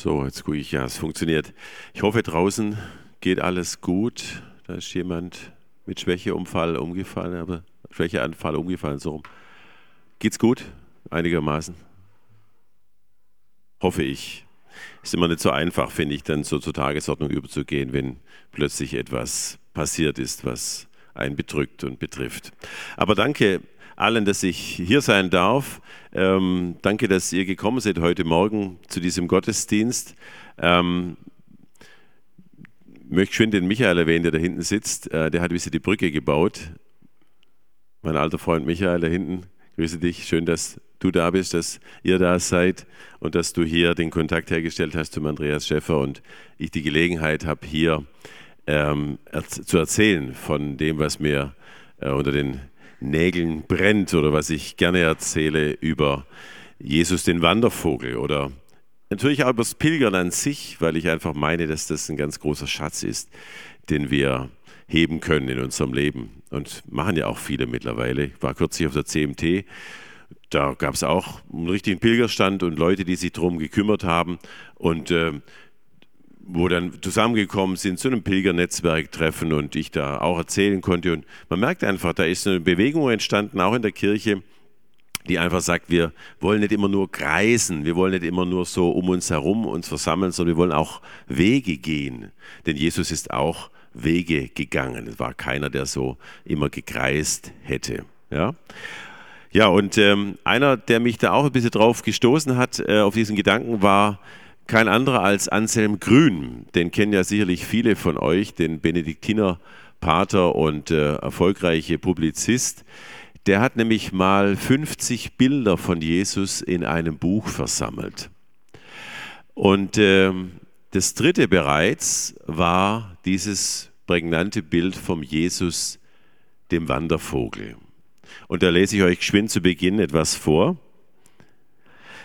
So, jetzt gucke ich, ja, es funktioniert. Ich hoffe, draußen geht alles gut. Da ist jemand mit Schwächeunfall umgefallen, aber Schwächeanfall umgefallen, so rum. Geht's gut? Einigermaßen? Hoffe ich. Ist immer nicht so einfach, finde ich, dann so zur Tagesordnung überzugehen, wenn plötzlich etwas passiert ist, was einen bedrückt und betrifft. Aber danke allen, dass ich hier sein darf. Ähm, danke, dass ihr gekommen seid heute Morgen zu diesem Gottesdienst. Ähm, möchte schön den Michael erwähnen, der da hinten sitzt. Äh, der hat ein die Brücke gebaut. Mein alter Freund Michael da hinten, grüße dich. Schön, dass du da bist, dass ihr da seid und dass du hier den Kontakt hergestellt hast zum Andreas Schäffer und ich die Gelegenheit habe, hier ähm, zu erzählen von dem, was mir äh, unter den Nägeln brennt oder was ich gerne erzähle über Jesus den Wandervogel oder natürlich auch über das Pilgern an sich, weil ich einfach meine, dass das ein ganz großer Schatz ist, den wir heben können in unserem Leben. Und machen ja auch viele mittlerweile. Ich war kürzlich auf der CMT, da gab es auch einen richtigen Pilgerstand und Leute, die sich darum gekümmert haben. Und äh, wo dann zusammengekommen sind zu einem Pilgernetzwerktreffen und ich da auch erzählen konnte. Und man merkt einfach, da ist eine Bewegung entstanden, auch in der Kirche, die einfach sagt, wir wollen nicht immer nur kreisen, wir wollen nicht immer nur so um uns herum uns versammeln, sondern wir wollen auch Wege gehen. Denn Jesus ist auch Wege gegangen. Es war keiner, der so immer gekreist hätte. Ja, ja und ähm, einer, der mich da auch ein bisschen drauf gestoßen hat, äh, auf diesen Gedanken, war kein anderer als Anselm Grün. Den kennen ja sicherlich viele von euch, den Benediktiner Pater und äh, erfolgreiche Publizist. Der hat nämlich mal 50 Bilder von Jesus in einem Buch versammelt. Und äh, das dritte bereits war dieses prägnante Bild vom Jesus, dem Wandervogel. Und da lese ich euch geschwind zu Beginn etwas vor.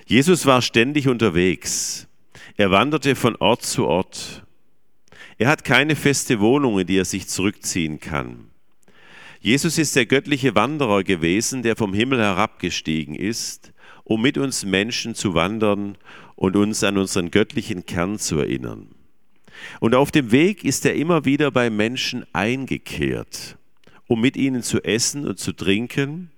Jesus war ständig unterwegs. Er wanderte von Ort zu Ort. Er hat keine feste Wohnung, in die er sich zurückziehen kann. Jesus ist der göttliche Wanderer gewesen, der vom Himmel herabgestiegen ist, um mit uns Menschen zu wandern und uns an unseren göttlichen Kern zu erinnern. Und auf dem Weg ist er immer wieder bei Menschen eingekehrt, um mit ihnen zu essen und zu trinken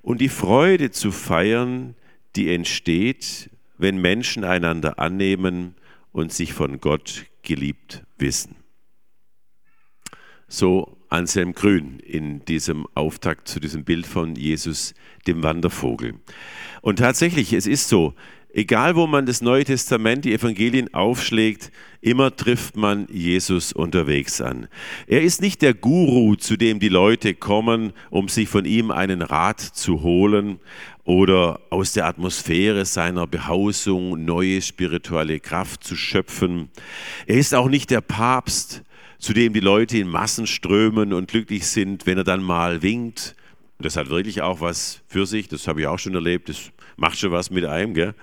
und die Freude zu feiern, die entsteht, wenn Menschen einander annehmen und sich von Gott geliebt wissen. So Anselm Grün in diesem Auftakt zu diesem Bild von Jesus, dem Wandervogel. Und tatsächlich, es ist so, egal wo man das Neue Testament, die Evangelien aufschlägt, immer trifft man Jesus unterwegs an. Er ist nicht der Guru, zu dem die Leute kommen, um sich von ihm einen Rat zu holen oder aus der Atmosphäre seiner Behausung neue spirituelle Kraft zu schöpfen. Er ist auch nicht der Papst, zu dem die Leute in Massen strömen und glücklich sind, wenn er dann mal winkt. Das hat wirklich auch was für sich, das habe ich auch schon erlebt, das macht schon was mit einem. Gell?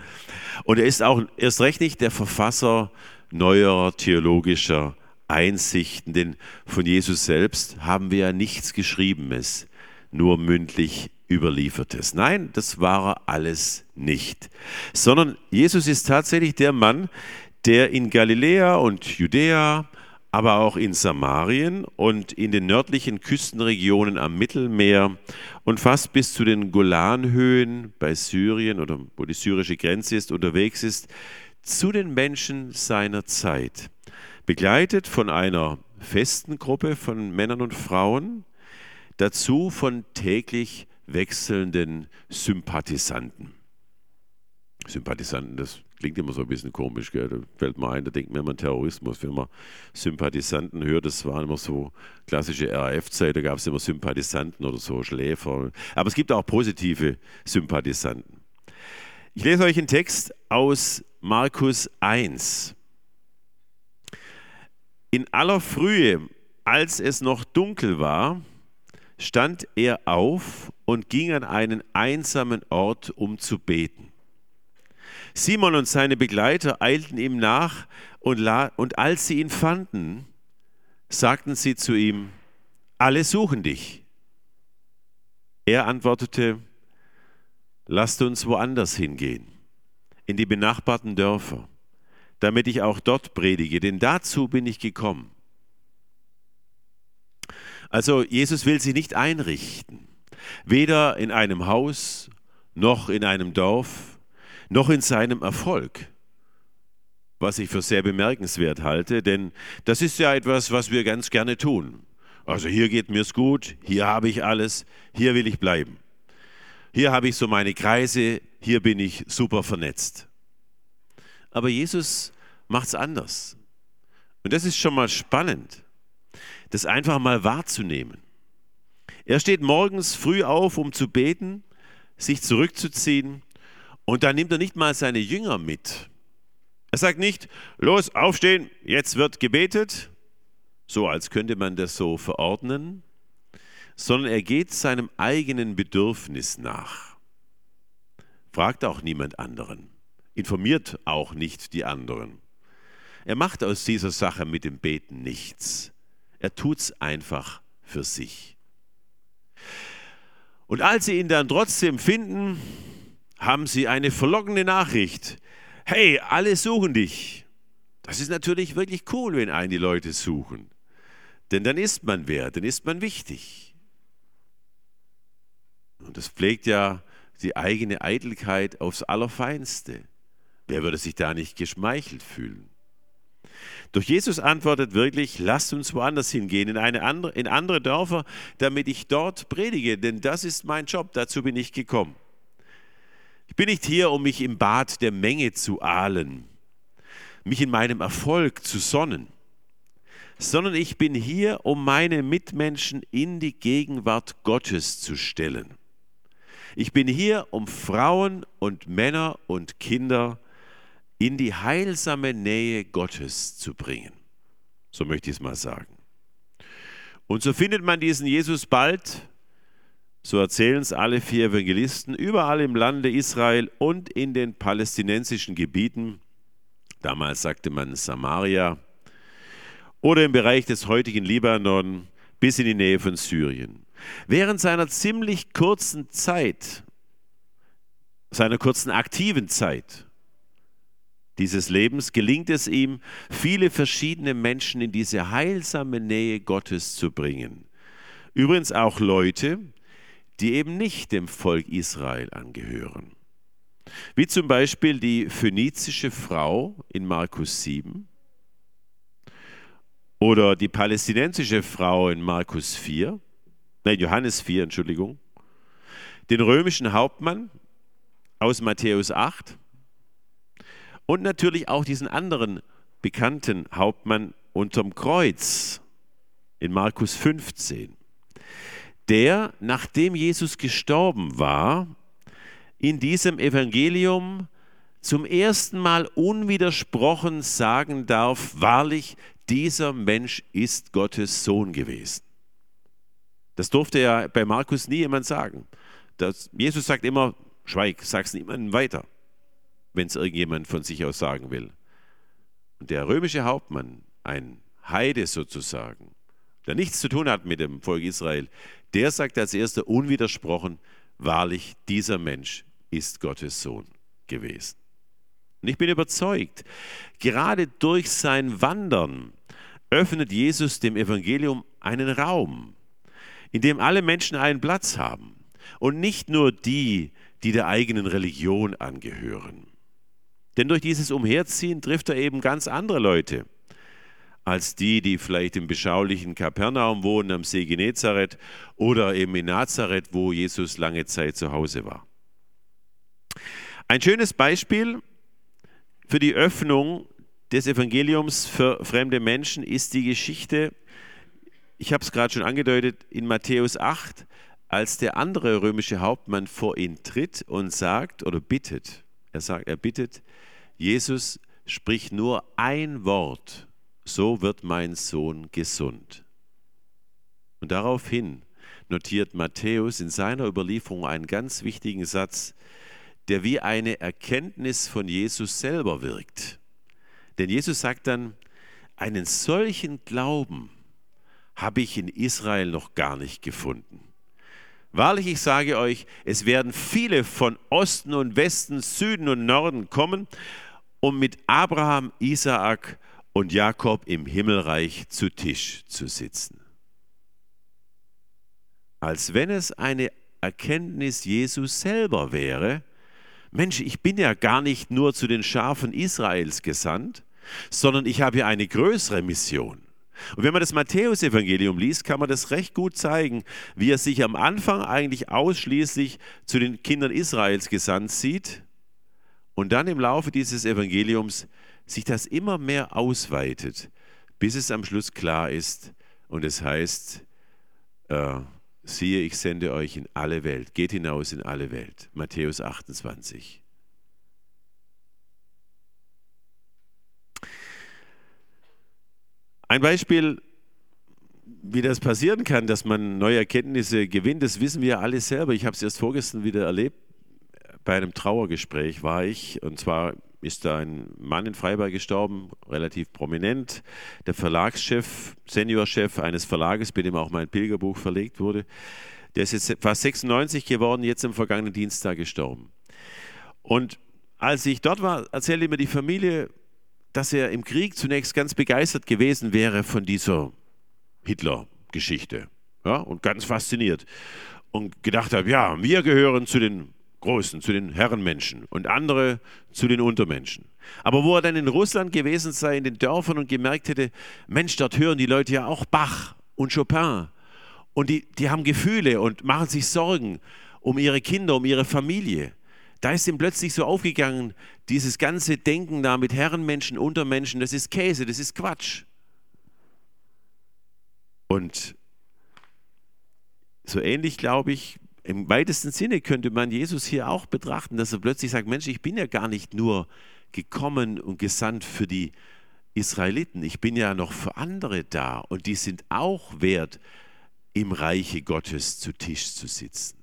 Und er ist auch erst recht nicht der Verfasser neuer theologischer Einsichten, denn von Jesus selbst haben wir ja nichts Geschriebenes, nur mündlich überliefertes. Nein, das war alles nicht, sondern Jesus ist tatsächlich der Mann, der in Galiläa und Judäa, aber auch in Samarien und in den nördlichen Küstenregionen am Mittelmeer und fast bis zu den Golanhöhen bei Syrien oder wo die syrische Grenze ist, unterwegs ist, zu den Menschen seiner Zeit, begleitet von einer festen Gruppe von Männern und Frauen, dazu von täglich wechselnden Sympathisanten. Sympathisanten, das klingt immer so ein bisschen komisch, gell? da fällt mir ein, da denkt man immer an Terrorismus, wenn man Sympathisanten hört, das waren immer so klassische RAF-Zeit, da gab es immer Sympathisanten oder so Schläfer. Aber es gibt auch positive Sympathisanten. Ich lese euch einen Text aus Markus 1. In aller Frühe, als es noch dunkel war, stand er auf und ging an einen einsamen Ort, um zu beten. Simon und seine Begleiter eilten ihm nach und, und als sie ihn fanden, sagten sie zu ihm, alle suchen dich. Er antwortete, lasst uns woanders hingehen, in die benachbarten Dörfer, damit ich auch dort predige, denn dazu bin ich gekommen. Also Jesus will sie nicht einrichten, weder in einem Haus noch in einem Dorf, noch in seinem Erfolg, was ich für sehr bemerkenswert halte, denn das ist ja etwas, was wir ganz gerne tun. Also hier geht mir es gut, hier habe ich alles, hier will ich bleiben. Hier habe ich so meine Kreise, hier bin ich super vernetzt. Aber Jesus macht es anders. Und das ist schon mal spannend, das einfach mal wahrzunehmen. Er steht morgens früh auf, um zu beten, sich zurückzuziehen und dann nimmt er nicht mal seine Jünger mit. Er sagt nicht, los, aufstehen, jetzt wird gebetet, so als könnte man das so verordnen, sondern er geht seinem eigenen Bedürfnis nach. Fragt auch niemand anderen, informiert auch nicht die anderen. Er macht aus dieser Sache mit dem Beten nichts. Er tut es einfach für sich. Und als sie ihn dann trotzdem finden, haben sie eine verlockende Nachricht. Hey, alle suchen dich. Das ist natürlich wirklich cool, wenn einen die Leute suchen. Denn dann ist man wer, dann ist man wichtig. Und das pflegt ja die eigene Eitelkeit aufs Allerfeinste. Wer würde sich da nicht geschmeichelt fühlen? Durch Jesus antwortet wirklich, lasst uns woanders hingehen, in, eine andere, in andere Dörfer, damit ich dort predige, denn das ist mein Job, dazu bin ich gekommen. Ich bin nicht hier, um mich im Bad der Menge zu ahlen, mich in meinem Erfolg zu sonnen, sondern ich bin hier, um meine Mitmenschen in die Gegenwart Gottes zu stellen. Ich bin hier, um Frauen und Männer und Kinder in die heilsame Nähe Gottes zu bringen. So möchte ich es mal sagen. Und so findet man diesen Jesus bald, so erzählen es alle vier Evangelisten, überall im Lande Israel und in den palästinensischen Gebieten. Damals sagte man Samaria oder im Bereich des heutigen Libanon bis in die Nähe von Syrien. Während seiner ziemlich kurzen Zeit, seiner kurzen aktiven Zeit, dieses Lebens gelingt es ihm, viele verschiedene Menschen in diese heilsame Nähe Gottes zu bringen. Übrigens auch Leute, die eben nicht dem Volk Israel angehören. Wie zum Beispiel die phönizische Frau in Markus 7 oder die palästinensische Frau in Markus 4, nein, Johannes 4, Entschuldigung, den römischen Hauptmann aus Matthäus 8 und natürlich auch diesen anderen bekannten Hauptmann unterm Kreuz in Markus 15, der, nachdem Jesus gestorben war, in diesem Evangelium zum ersten Mal unwidersprochen sagen darf, wahrlich, dieser Mensch ist Gottes Sohn gewesen. Das durfte ja bei Markus nie jemand sagen. Das, Jesus sagt immer, schweig, sag's niemandem weiter wenn es irgendjemand von sich aus sagen will. Und der römische Hauptmann, ein Heide sozusagen, der nichts zu tun hat mit dem Volk Israel, der sagt als erster unwidersprochen, wahrlich, dieser Mensch ist Gottes Sohn gewesen. Und ich bin überzeugt, gerade durch sein Wandern öffnet Jesus dem Evangelium einen Raum, in dem alle Menschen einen Platz haben und nicht nur die, die der eigenen Religion angehören. Denn durch dieses Umherziehen trifft er eben ganz andere Leute als die, die vielleicht im beschaulichen Kapernaum wohnen, am See Genezareth oder eben in Nazareth, wo Jesus lange Zeit zu Hause war. Ein schönes Beispiel für die Öffnung des Evangeliums für fremde Menschen ist die Geschichte, ich habe es gerade schon angedeutet, in Matthäus 8, als der andere römische Hauptmann vor ihn tritt und sagt oder bittet, er sagt, er bittet, Jesus spricht nur ein Wort, so wird mein Sohn gesund. Und daraufhin notiert Matthäus in seiner Überlieferung einen ganz wichtigen Satz, der wie eine Erkenntnis von Jesus selber wirkt. Denn Jesus sagt dann, einen solchen Glauben habe ich in Israel noch gar nicht gefunden. Wahrlich, ich sage euch, es werden viele von Osten und Westen, Süden und Norden kommen, um mit Abraham, Isaak und Jakob im Himmelreich zu Tisch zu sitzen. Als wenn es eine Erkenntnis Jesus selber wäre, Mensch, ich bin ja gar nicht nur zu den Schafen Israels gesandt, sondern ich habe ja eine größere Mission. Und wenn man das Matthäusevangelium liest, kann man das recht gut zeigen, wie er sich am Anfang eigentlich ausschließlich zu den Kindern Israels gesandt sieht und dann im Laufe dieses Evangeliums sich das immer mehr ausweitet, bis es am Schluss klar ist und es heißt, äh, siehe, ich sende euch in alle Welt, geht hinaus in alle Welt. Matthäus 28. Ein Beispiel, wie das passieren kann, dass man neue Erkenntnisse gewinnt, das wissen wir alle selber. Ich habe es erst vorgestern wieder erlebt. Bei einem Trauergespräch war ich, und zwar ist da ein Mann in Freiburg gestorben, relativ prominent, der Verlagschef, Seniorchef eines Verlages, bei dem auch mein Pilgerbuch verlegt wurde. Der ist jetzt fast 96 geworden, jetzt am vergangenen Dienstag gestorben. Und als ich dort war, erzählte mir die Familie, dass er im Krieg zunächst ganz begeistert gewesen wäre von dieser Hitler-Geschichte ja, und ganz fasziniert und gedacht habe, ja, wir gehören zu den Großen, zu den Herrenmenschen und andere zu den Untermenschen. Aber wo er dann in Russland gewesen sei, in den Dörfern und gemerkt hätte, Mensch, dort hören die Leute ja auch Bach und Chopin und die, die haben Gefühle und machen sich Sorgen um ihre Kinder, um ihre Familie. Da ist ihm plötzlich so aufgegangen, dieses ganze Denken da mit Herrenmenschen, Untermenschen, das ist Käse, das ist Quatsch. Und so ähnlich, glaube ich, im weitesten Sinne könnte man Jesus hier auch betrachten, dass er plötzlich sagt, Mensch, ich bin ja gar nicht nur gekommen und gesandt für die Israeliten, ich bin ja noch für andere da und die sind auch wert, im Reiche Gottes zu Tisch zu sitzen.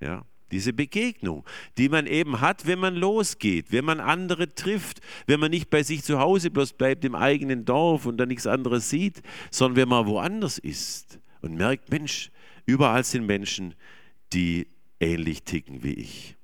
Ja? Diese Begegnung, die man eben hat, wenn man losgeht, wenn man andere trifft, wenn man nicht bei sich zu Hause bloß bleibt im eigenen Dorf und dann nichts anderes sieht, sondern wenn man woanders ist und merkt, Mensch, überall sind Menschen, die ähnlich ticken wie ich.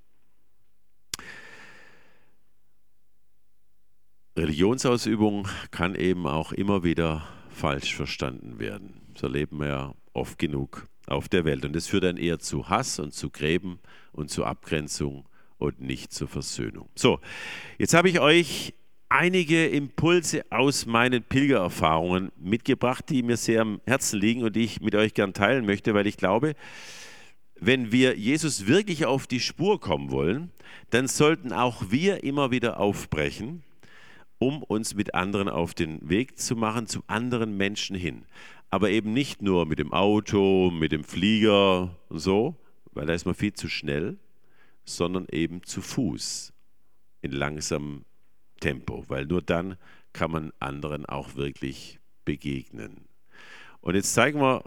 Religionsausübung kann eben auch immer wieder falsch verstanden werden. So erleben wir ja oft genug auf der Welt. Und das führt dann eher zu Hass und zu Gräben und zu Abgrenzung und nicht zur Versöhnung. So, jetzt habe ich euch einige Impulse aus meinen Pilgererfahrungen mitgebracht, die mir sehr am Herzen liegen und die ich mit euch gern teilen möchte, weil ich glaube, wenn wir Jesus wirklich auf die Spur kommen wollen, dann sollten auch wir immer wieder aufbrechen, um uns mit anderen auf den Weg zu machen, zu anderen Menschen hin. Aber eben nicht nur mit dem Auto, mit dem Flieger und so, weil da ist man viel zu schnell, sondern eben zu Fuß in langsamem Tempo, weil nur dann kann man anderen auch wirklich begegnen. Und jetzt zeigen wir,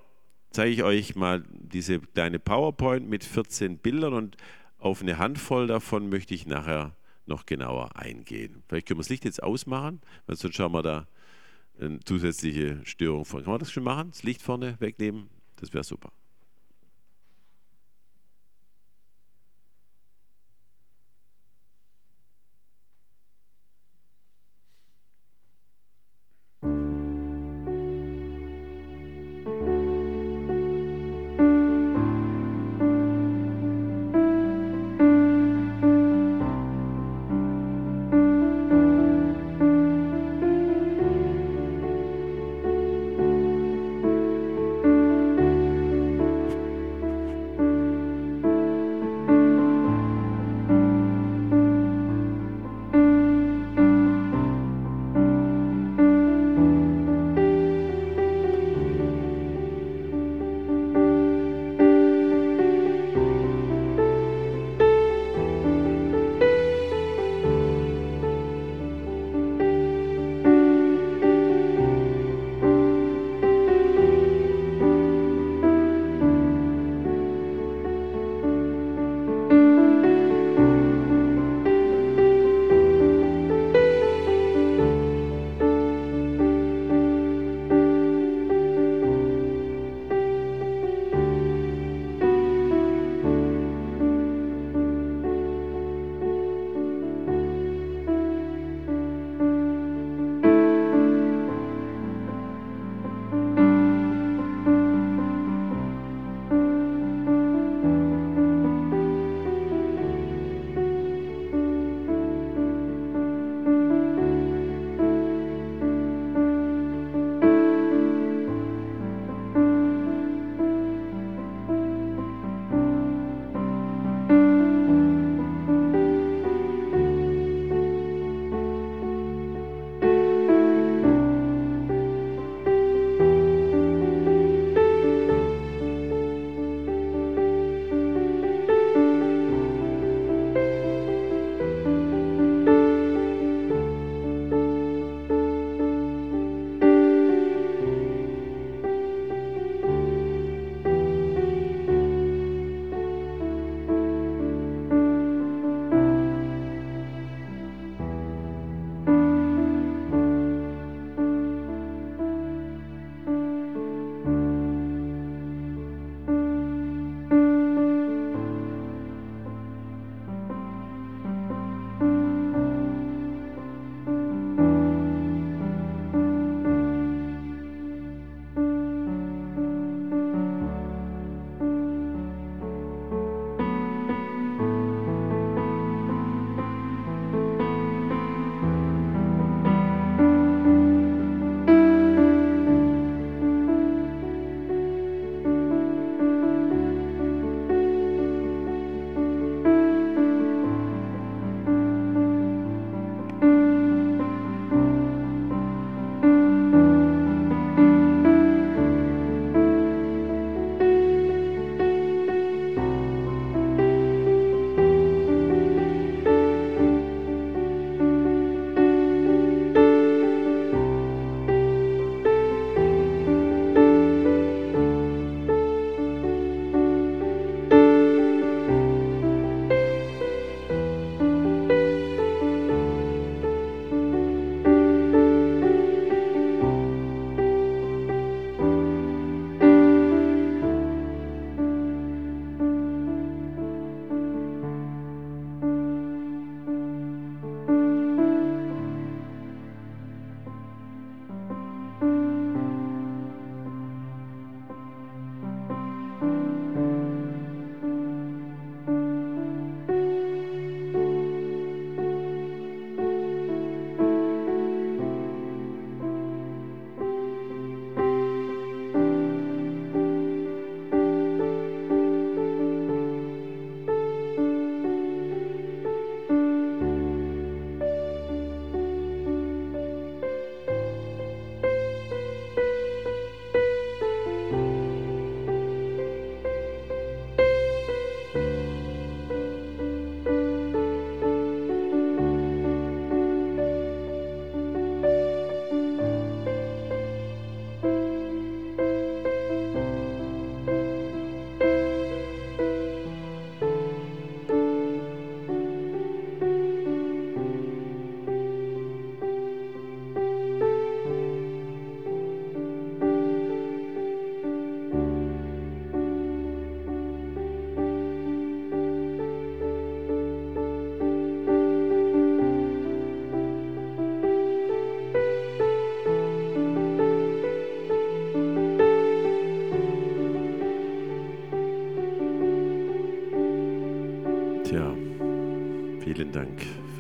zeige ich euch mal diese kleine PowerPoint mit 14 Bildern und auf eine Handvoll davon möchte ich nachher noch genauer eingehen. Vielleicht können wir das Licht jetzt ausmachen, weil sonst schauen wir da eine zusätzliche Störung von. Kann man das schon machen? Das Licht vorne wegnehmen? Das wäre super.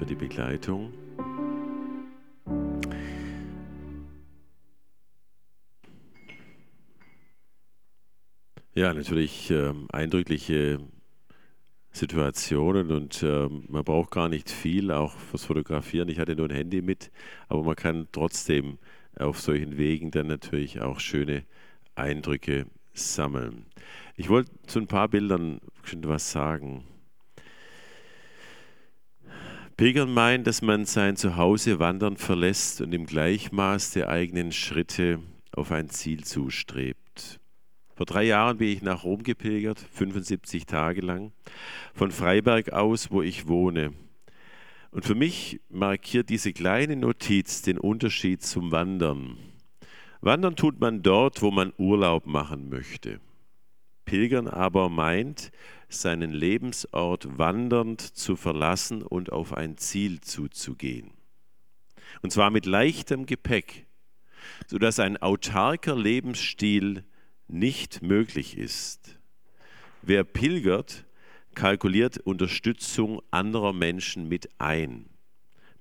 Für die Begleitung. Ja, natürlich äh, eindrückliche Situationen und äh, man braucht gar nicht viel, auch fürs Fotografieren. Ich hatte nur ein Handy mit, aber man kann trotzdem auf solchen Wegen dann natürlich auch schöne Eindrücke sammeln. Ich wollte zu ein paar Bildern schon was sagen. Pilgern meint, dass man sein Zuhause wandern verlässt und im Gleichmaß der eigenen Schritte auf ein Ziel zustrebt. Vor drei Jahren bin ich nach Rom gepilgert, 75 Tage lang, von Freiberg aus, wo ich wohne. Und für mich markiert diese kleine Notiz den Unterschied zum Wandern. Wandern tut man dort, wo man Urlaub machen möchte. Pilgern aber meint, seinen Lebensort wandernd zu verlassen und auf ein Ziel zuzugehen. Und zwar mit leichtem Gepäck, sodass ein autarker Lebensstil nicht möglich ist. Wer pilgert, kalkuliert Unterstützung anderer Menschen mit ein,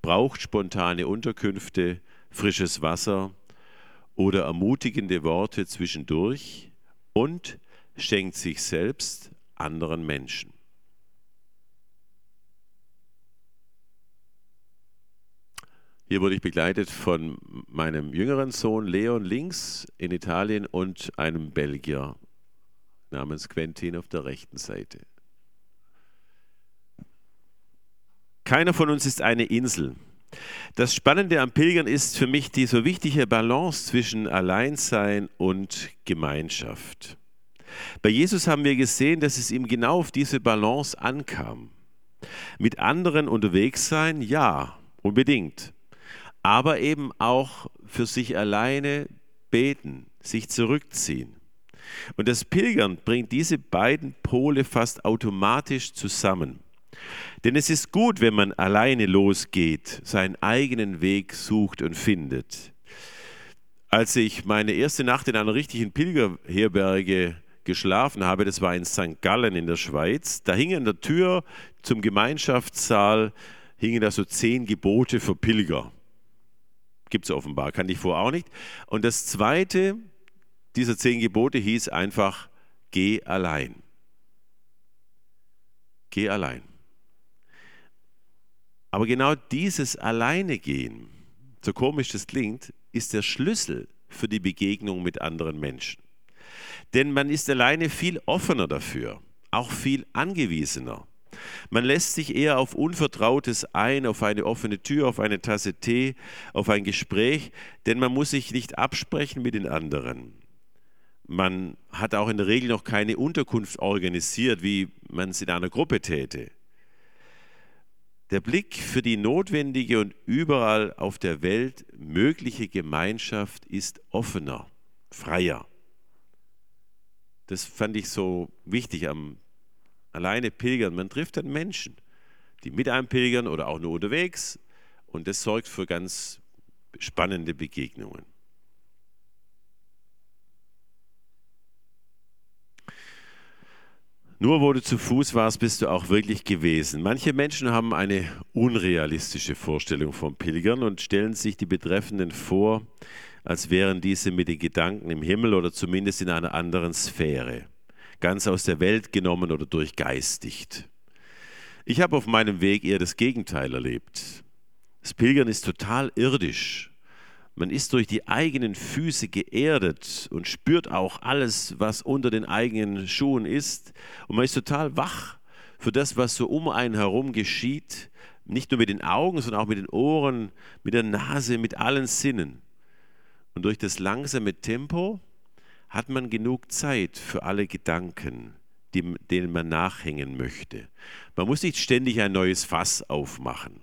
braucht spontane Unterkünfte, frisches Wasser oder ermutigende Worte zwischendurch und schenkt sich selbst anderen Menschen. Hier wurde ich begleitet von meinem jüngeren Sohn Leon links in Italien und einem Belgier namens Quentin auf der rechten Seite. Keiner von uns ist eine Insel. Das Spannende am Pilgern ist für mich die so wichtige Balance zwischen Alleinsein und Gemeinschaft. Bei Jesus haben wir gesehen, dass es ihm genau auf diese Balance ankam. Mit anderen unterwegs sein, ja, unbedingt aber eben auch für sich alleine beten, sich zurückziehen. Und das Pilgern bringt diese beiden Pole fast automatisch zusammen. Denn es ist gut, wenn man alleine losgeht, seinen eigenen Weg sucht und findet. Als ich meine erste Nacht in einer richtigen Pilgerherberge geschlafen habe, das war in St. Gallen in der Schweiz, da hing an der Tür zum Gemeinschaftssaal hingen da so zehn Gebote für Pilger. Gibt es offenbar, kannte ich vorher auch nicht. Und das zweite dieser zehn Gebote hieß einfach, geh allein. Geh allein. Aber genau dieses Alleine gehen, so komisch das klingt, ist der Schlüssel für die Begegnung mit anderen Menschen. Denn man ist alleine viel offener dafür, auch viel angewiesener. Man lässt sich eher auf Unvertrautes ein, auf eine offene Tür, auf eine Tasse Tee, auf ein Gespräch, denn man muss sich nicht absprechen mit den anderen. Man hat auch in der Regel noch keine Unterkunft organisiert, wie man es in einer Gruppe täte. Der Blick für die notwendige und überall auf der Welt mögliche Gemeinschaft ist offener, freier. Das fand ich so wichtig am alleine pilgern. Man trifft dann Menschen, die mit einem pilgern oder auch nur unterwegs. Und das sorgt für ganz spannende Begegnungen. Nur wo du zu Fuß warst, bist du auch wirklich gewesen. Manche Menschen haben eine unrealistische Vorstellung vom Pilgern und stellen sich die Betreffenden vor, als wären diese mit den Gedanken im Himmel oder zumindest in einer anderen Sphäre ganz aus der Welt genommen oder durchgeistigt. Ich habe auf meinem Weg eher das Gegenteil erlebt. Das Pilgern ist total irdisch. Man ist durch die eigenen Füße geerdet und spürt auch alles, was unter den eigenen Schuhen ist. Und man ist total wach für das, was so um einen herum geschieht. Nicht nur mit den Augen, sondern auch mit den Ohren, mit der Nase, mit allen Sinnen. Und durch das langsame Tempo hat man genug Zeit für alle Gedanken, die, denen man nachhängen möchte. Man muss nicht ständig ein neues Fass aufmachen.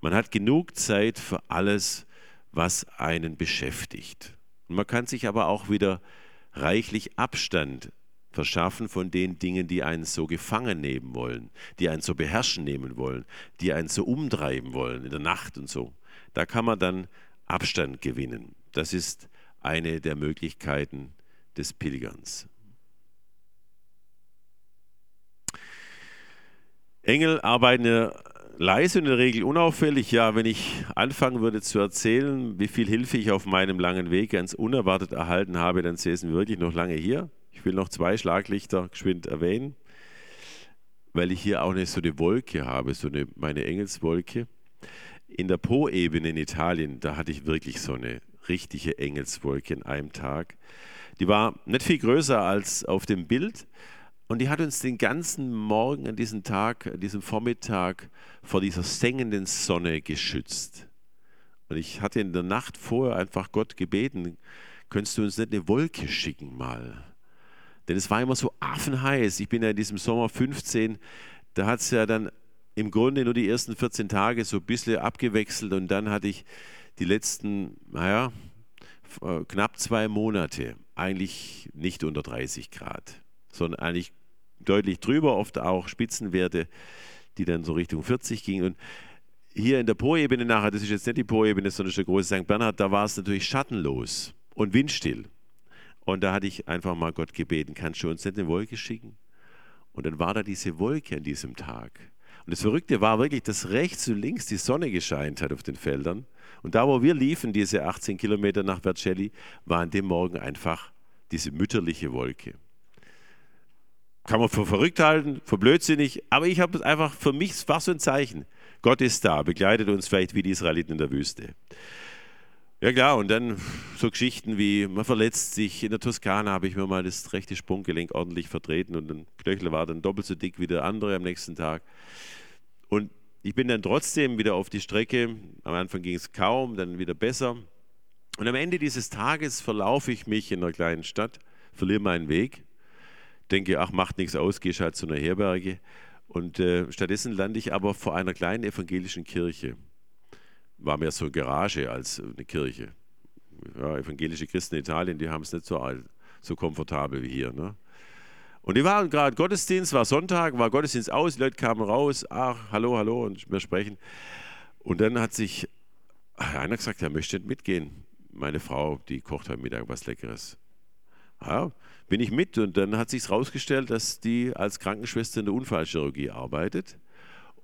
Man hat genug Zeit für alles, was einen beschäftigt. Und man kann sich aber auch wieder reichlich Abstand verschaffen von den Dingen, die einen so gefangen nehmen wollen, die einen so beherrschen nehmen wollen, die einen so umtreiben wollen in der Nacht und so. Da kann man dann Abstand gewinnen. Das ist eine der Möglichkeiten des Pilgerns. Engel arbeiten leise und in der Regel unauffällig. Ja, wenn ich anfangen würde zu erzählen, wie viel Hilfe ich auf meinem langen Weg ganz unerwartet erhalten habe, dann säßen wir wirklich noch lange hier. Ich will noch zwei Schlaglichter geschwind erwähnen, weil ich hier auch eine, so eine Wolke habe, so eine, meine Engelswolke. In der Po-Ebene in Italien, da hatte ich wirklich so eine richtige Engelswolke in einem Tag. Die war nicht viel größer als auf dem Bild, und die hat uns den ganzen Morgen an diesem Tag, an diesem Vormittag vor dieser sengenden Sonne geschützt. Und ich hatte in der Nacht vorher einfach Gott gebeten, könntest du uns nicht eine Wolke schicken mal? Denn es war immer so affenheiß. Ich bin ja in diesem Sommer 15, da hat es ja dann im Grunde nur die ersten 14 Tage so ein bisschen abgewechselt und dann hatte ich die letzten, naja, knapp zwei Monate eigentlich nicht unter 30 Grad, sondern eigentlich deutlich drüber, oft auch Spitzenwerte, die dann so Richtung 40 gingen. Und hier in der Po-Ebene nachher, das ist jetzt nicht die Po-Ebene, sondern der große St. Bernhard, da war es natürlich schattenlos und windstill. Und da hatte ich einfach mal Gott gebeten, kannst du uns nicht eine Wolke schicken? Und dann war da diese Wolke an diesem Tag. Und das Verrückte war wirklich, dass rechts und links die Sonne gescheint hat auf den Feldern. Und da, wo wir liefen, diese 18 Kilometer nach Vercelli, war an dem Morgen einfach diese mütterliche Wolke kann man für verrückt halten, für blödsinnig, aber ich habe es einfach, für mich war so ein Zeichen. Gott ist da, begleitet uns vielleicht wie die Israeliten in der Wüste. Ja klar, und dann so Geschichten wie, man verletzt sich, in der Toskana habe ich mir mal das rechte Sprunggelenk ordentlich vertreten und ein Knöchel war dann doppelt so dick wie der andere am nächsten Tag. Und ich bin dann trotzdem wieder auf die Strecke, am Anfang ging es kaum, dann wieder besser. Und am Ende dieses Tages verlaufe ich mich in einer kleinen Stadt, verliere meinen Weg denke, ach, macht nichts aus, gehst halt zu einer Herberge. Und äh, stattdessen lande ich aber vor einer kleinen evangelischen Kirche. War mehr so eine Garage als eine Kirche. Ja, evangelische Christen in Italien, die haben es nicht so, so komfortabel wie hier. Ne? Und die waren gerade Gottesdienst, war Sonntag, war Gottesdienst aus, die Leute kamen raus, ach, hallo, hallo, und wir sprechen. Und dann hat sich einer gesagt, er möchte nicht mitgehen. Meine Frau, die kocht heute Mittag was Leckeres. Ja, bin ich mit und dann hat sich herausgestellt, dass die als Krankenschwester in der Unfallchirurgie arbeitet.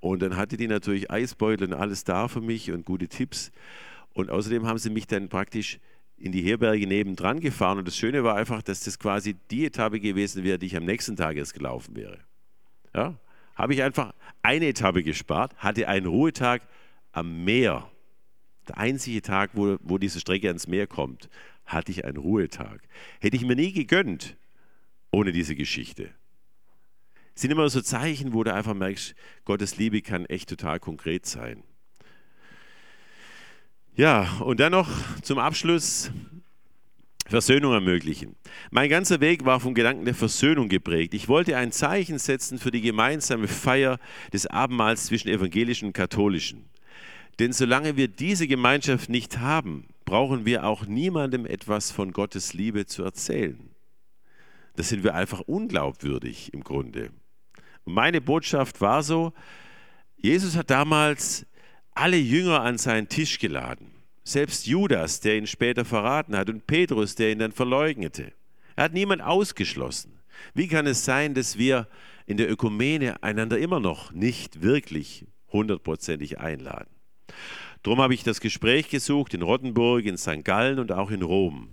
Und dann hatte die natürlich Eisbeutel und alles da für mich und gute Tipps. Und außerdem haben sie mich dann praktisch in die Herberge nebendran gefahren. Und das Schöne war einfach, dass das quasi die Etappe gewesen wäre, die ich am nächsten Tag erst gelaufen wäre. Ja? Habe ich einfach eine Etappe gespart, hatte einen Ruhetag am Meer. Der einzige Tag, wo, wo diese Strecke ans Meer kommt hatte ich einen Ruhetag. Hätte ich mir nie gegönnt ohne diese Geschichte. Sind immer so Zeichen, wo du einfach merkst, Gottes Liebe kann echt total konkret sein. Ja, und dann noch zum Abschluss Versöhnung ermöglichen. Mein ganzer Weg war vom Gedanken der Versöhnung geprägt. Ich wollte ein Zeichen setzen für die gemeinsame Feier des Abendmahls zwischen Evangelischen und Katholischen. Denn solange wir diese Gemeinschaft nicht haben, brauchen wir auch niemandem etwas von Gottes Liebe zu erzählen. Das sind wir einfach unglaubwürdig im Grunde. Und meine Botschaft war so, Jesus hat damals alle Jünger an seinen Tisch geladen. Selbst Judas, der ihn später verraten hat, und Petrus, der ihn dann verleugnete. Er hat niemand ausgeschlossen. Wie kann es sein, dass wir in der Ökumene einander immer noch nicht wirklich hundertprozentig einladen? Darum habe ich das Gespräch gesucht in Rottenburg, in St. Gallen und auch in Rom.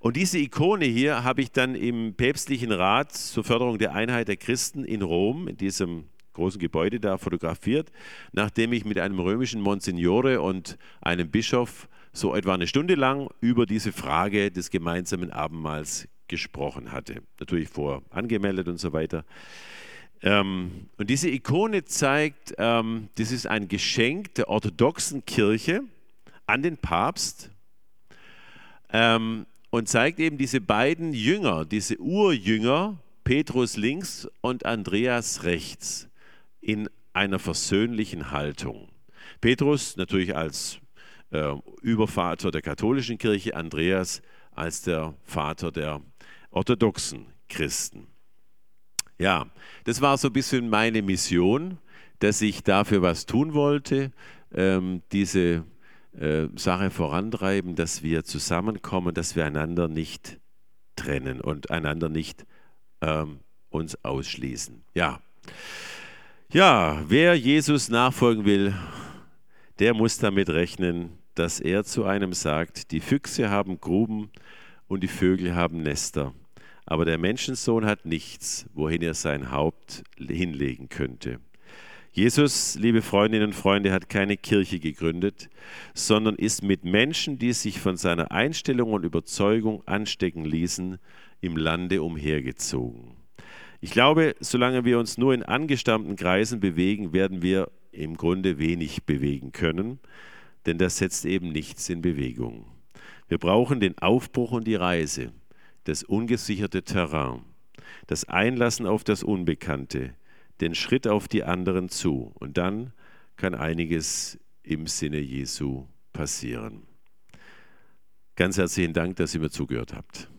Und diese Ikone hier habe ich dann im päpstlichen Rat zur Förderung der Einheit der Christen in Rom, in diesem großen Gebäude da fotografiert, nachdem ich mit einem römischen Monsignore und einem Bischof so etwa eine Stunde lang über diese Frage des gemeinsamen Abendmahls gesprochen hatte. Natürlich vor angemeldet und so weiter. Ähm, und diese Ikone zeigt, ähm, das ist ein Geschenk der orthodoxen Kirche an den Papst ähm, und zeigt eben diese beiden Jünger, diese Urjünger, Petrus links und Andreas rechts, in einer versöhnlichen Haltung. Petrus natürlich als äh, Übervater der katholischen Kirche, Andreas als der Vater der orthodoxen Christen. Ja, das war so ein bisschen meine Mission, dass ich dafür was tun wollte, ähm, diese äh, Sache vorantreiben, dass wir zusammenkommen, dass wir einander nicht trennen und einander nicht ähm, uns ausschließen. Ja. Ja, wer Jesus nachfolgen will, der muss damit rechnen, dass er zu einem sagt, die Füchse haben Gruben und die Vögel haben Nester, aber der Menschensohn hat nichts, wohin er sein Haupt hinlegen könnte. Jesus, liebe Freundinnen und Freunde, hat keine Kirche gegründet, sondern ist mit Menschen, die sich von seiner Einstellung und Überzeugung anstecken ließen, im Lande umhergezogen. Ich glaube, solange wir uns nur in angestammten Kreisen bewegen, werden wir im Grunde wenig bewegen können, denn das setzt eben nichts in Bewegung. Wir brauchen den Aufbruch und die Reise, das ungesicherte Terrain, das Einlassen auf das Unbekannte, den Schritt auf die anderen zu. Und dann kann einiges im Sinne Jesu passieren. Ganz herzlichen Dank, dass ihr mir zugehört habt.